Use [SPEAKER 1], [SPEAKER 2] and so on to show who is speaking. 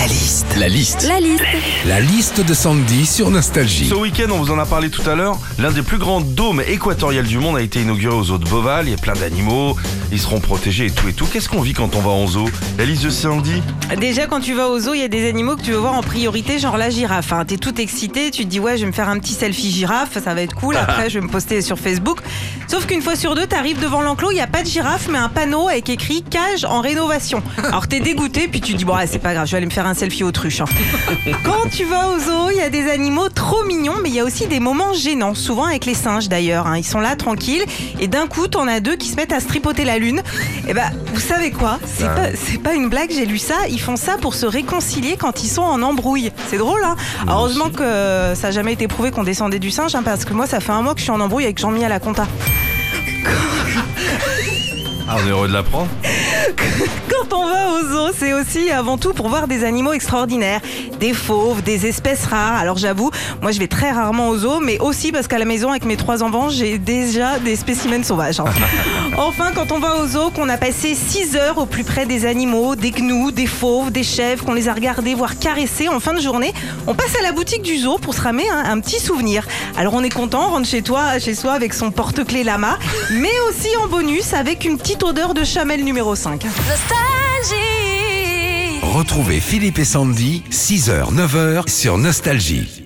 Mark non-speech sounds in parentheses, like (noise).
[SPEAKER 1] La liste. La liste.
[SPEAKER 2] La liste.
[SPEAKER 1] La liste de Sandy sur Nostalgie.
[SPEAKER 3] Ce week-end, on vous en a parlé tout à l'heure, l'un des plus grands dômes équatoriales du monde a été inauguré aux eaux de Beauval. Il y a plein d'animaux, ils seront protégés et tout et tout. Qu'est-ce qu'on vit quand on va en zoo? La liste de Sandy
[SPEAKER 2] Déjà, quand tu vas au zoo, il y a des animaux que tu veux voir en priorité, genre la girafe. Hein. T'es tout excité, tu te dis ouais, je vais me faire un petit selfie girafe, ça va être cool. (laughs) Après, je vais me poster sur Facebook. Sauf qu'une fois sur deux, t'arrives devant l'enclos, il n'y a pas de girafe, mais un panneau avec écrit cage en rénovation. Alors t'es dégoûté, puis tu te dis bon, ouais, c'est pas grave, je vais aller me faire un selfie autruche. hein. (laughs) Quand tu vas au zoo, il y a des animaux trop mignons, mais il y a aussi des moments gênants, souvent avec les singes d'ailleurs. hein. Ils sont là tranquilles, et d'un coup, t'en as deux qui se mettent à se tripoter la lune. Et bah, vous savez quoi? C'est
[SPEAKER 3] Ah.
[SPEAKER 2] pas, une blague, j'ai lu ça. Ils font ça pour se réconcilier quand ils sont en embrouille. C'est drôle, hein Heureusement que euh, ça n'a jamais été prouvé qu'on descendait du singe, hein, parce que moi, ça fait un mois que je suis en embrouille avec Jean-Mi à la compta.
[SPEAKER 3] Ah, on est heureux de l'apprendre. (laughs)
[SPEAKER 2] Quand on va au zoo, c'est aussi avant tout pour voir des animaux extraordinaires, des fauves, des espèces rares. Alors j'avoue, moi je vais très rarement au zoo, mais aussi parce qu'à la maison avec mes trois enfants, j'ai déjà des spécimens sauvages. (laughs) enfin, quand on va au zoo, qu'on a passé 6 heures au plus près des animaux, des gnous, des fauves, des chèvres, qu'on les a regardés, voire caressés en fin de journée, on passe à la boutique du zoo pour se ramer un, un petit souvenir. Alors on est content, on rentre chez toi, chez soi avec son porte-clés lama, mais aussi en bonus avec une petite odeur de chamel numéro 5.
[SPEAKER 4] Nostalgie.
[SPEAKER 1] Retrouvez Philippe et Sandy, 6h, 9h sur Nostalgie.